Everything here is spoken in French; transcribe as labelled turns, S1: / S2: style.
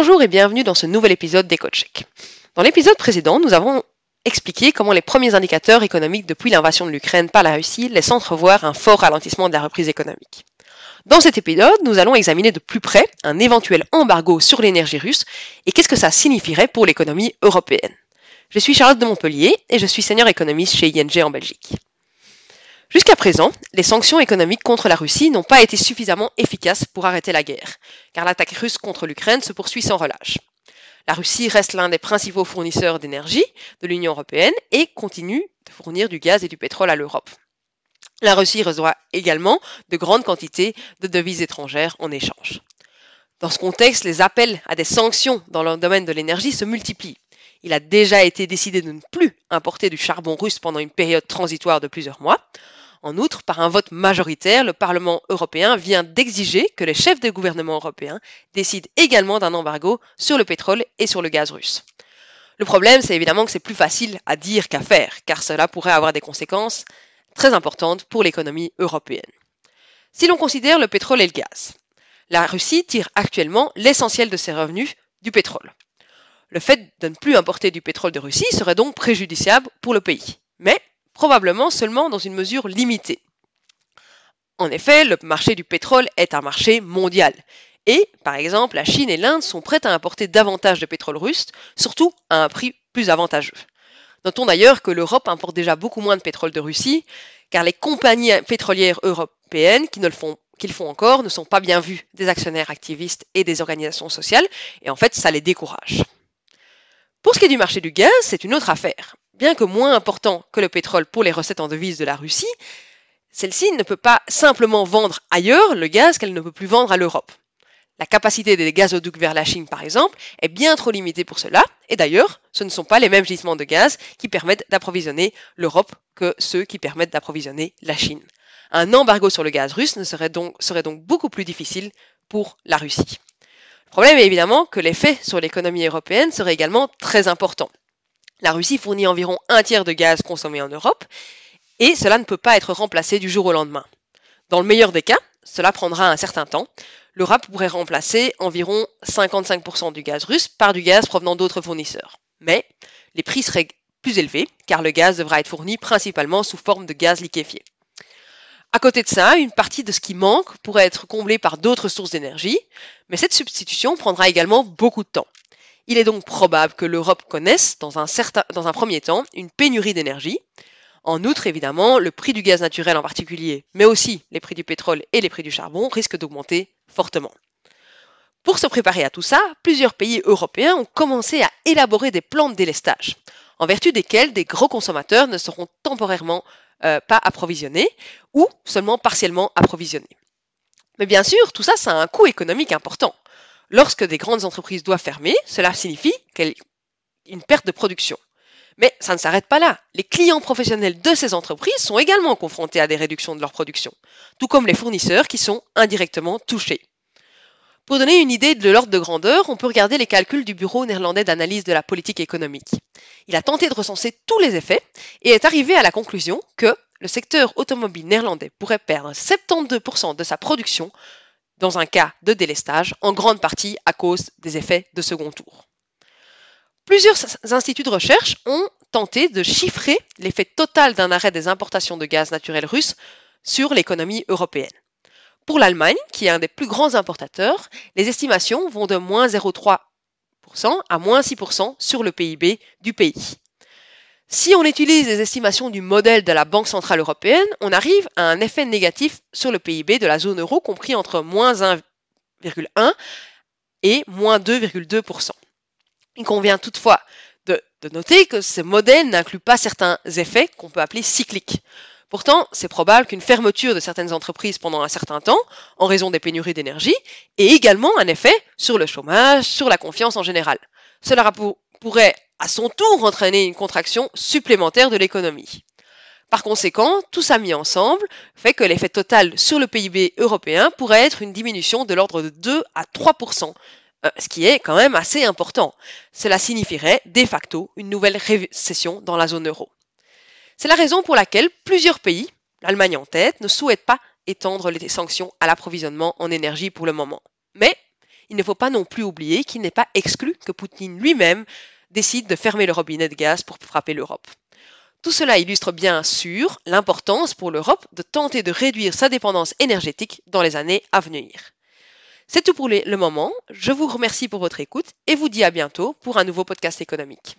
S1: Bonjour et bienvenue dans ce nouvel épisode d'EcoCheck. Dans l'épisode précédent, nous avons expliqué comment les premiers indicateurs économiques depuis l'invasion de l'Ukraine par la Russie laissent entrevoir un fort ralentissement de la reprise économique. Dans cet épisode, nous allons examiner de plus près un éventuel embargo sur l'énergie russe et qu'est-ce que ça signifierait pour l'économie européenne. Je suis Charlotte de Montpellier et je suis senior économiste chez ING en Belgique. Jusqu'à présent, les sanctions économiques contre la Russie n'ont pas été suffisamment efficaces pour arrêter la guerre, car l'attaque russe contre l'Ukraine se poursuit sans relâche. La Russie reste l'un des principaux fournisseurs d'énergie de l'Union européenne et continue de fournir du gaz et du pétrole à l'Europe. La Russie reçoit également de grandes quantités de devises étrangères en échange. Dans ce contexte, les appels à des sanctions dans le domaine de l'énergie se multiplient. Il a déjà été décidé de ne plus importer du charbon russe pendant une période transitoire de plusieurs mois. En outre, par un vote majoritaire, le Parlement européen vient d'exiger que les chefs des gouvernements européens décident également d'un embargo sur le pétrole et sur le gaz russe. Le problème, c'est évidemment que c'est plus facile à dire qu'à faire, car cela pourrait avoir des conséquences très importantes pour l'économie européenne. Si l'on considère le pétrole et le gaz, la Russie tire actuellement l'essentiel de ses revenus du pétrole. Le fait de ne plus importer du pétrole de Russie serait donc préjudiciable pour le pays. Mais probablement seulement dans une mesure limitée. En effet, le marché du pétrole est un marché mondial. Et, par exemple, la Chine et l'Inde sont prêtes à importer davantage de pétrole russe, surtout à un prix plus avantageux. Notons d'ailleurs que l'Europe importe déjà beaucoup moins de pétrole de Russie, car les compagnies pétrolières européennes qui le font font encore ne sont pas bien vues des actionnaires activistes et des organisations sociales, et en fait ça les décourage. Pour ce qui est du marché du gaz, c'est une autre affaire bien que moins important que le pétrole pour les recettes en devises de la Russie, celle-ci ne peut pas simplement vendre ailleurs le gaz qu'elle ne peut plus vendre à l'Europe. La capacité des gazoducs vers la Chine, par exemple, est bien trop limitée pour cela, et d'ailleurs, ce ne sont pas les mêmes gisements de gaz qui permettent d'approvisionner l'Europe que ceux qui permettent d'approvisionner la Chine. Un embargo sur le gaz russe serait donc beaucoup plus difficile pour la Russie. Le problème est évidemment que l'effet sur l'économie européenne serait également très important. La Russie fournit environ un tiers de gaz consommé en Europe, et cela ne peut pas être remplacé du jour au lendemain. Dans le meilleur des cas, cela prendra un certain temps. L'Europe pourrait remplacer environ 55% du gaz russe par du gaz provenant d'autres fournisseurs. Mais les prix seraient plus élevés, car le gaz devra être fourni principalement sous forme de gaz liquéfié. À côté de ça, une partie de ce qui manque pourrait être comblée par d'autres sources d'énergie, mais cette substitution prendra également beaucoup de temps. Il est donc probable que l'Europe connaisse, dans un, premier temps, une pénurie d'énergie. En outre, évidemment, le prix du gaz naturel en particulier, mais aussi les prix du pétrole et les prix du charbon risquent d'augmenter fortement. Pour se préparer à tout ça, plusieurs pays européens ont commencé à élaborer des plans de délestage, en vertu desquels des gros consommateurs ne seront temporairement euh, pas approvisionnés ou seulement partiellement approvisionnés. Mais bien sûr, tout ça, ça a un coût économique important. Lorsque des grandes entreprises doivent fermer, cela signifie une perte de production. Mais ça ne s'arrête pas là. Les clients professionnels de ces entreprises sont également confrontés à des réductions de leur production, tout comme les fournisseurs qui sont indirectement touchés. Pour donner une idée de l'ordre de grandeur, on peut regarder les calculs du Bureau néerlandais d'analyse de la politique économique. Il a tenté de recenser tous les effets et est arrivé à la conclusion que le secteur automobile néerlandais pourrait perdre 72% de sa production dans un cas de délestage, en grande partie à cause des effets de second tour. Plusieurs instituts de recherche ont tenté de chiffrer l'effet total d'un arrêt des importations de gaz naturel russe sur l'économie européenne. Pour l'Allemagne, qui est un des plus grands importateurs, les estimations vont de moins 0,3% à moins 6% sur le PIB du pays. Si on utilise les estimations du modèle de la Banque Centrale Européenne, on arrive à un effet négatif sur le PIB de la zone euro compris entre moins 1,1 et moins 2,2%. Il convient toutefois de, noter que ce modèle n'inclut pas certains effets qu'on peut appeler cycliques. Pourtant, c'est probable qu'une fermeture de certaines entreprises pendant un certain temps, en raison des pénuries d'énergie, ait également un effet sur le chômage, sur la confiance en général. Cela pourrait à son tour entraîner une contraction supplémentaire de l'économie. Par conséquent, tout ça mis ensemble fait que l'effet total sur le PIB européen pourrait être une diminution de l'ordre de 2 à 3% euh, ce qui est quand même assez important. Cela signifierait de facto une nouvelle récession dans la zone euro. C'est la raison pour laquelle plusieurs pays, l'Allemagne en tête, ne souhaitent pas étendre les sanctions à l'approvisionnement en énergie pour le moment. Mais il ne faut pas non plus oublier qu'il n'est pas exclu que Poutine lui-même décide de fermer le robinet de gaz pour frapper l'Europe. Tout cela illustre bien sûr l'importance pour l'Europe de tenter de réduire sa dépendance énergétique dans les années à venir. C'est tout pour le moment. Je vous remercie pour votre écoute et vous dis à bientôt pour un nouveau podcast économique.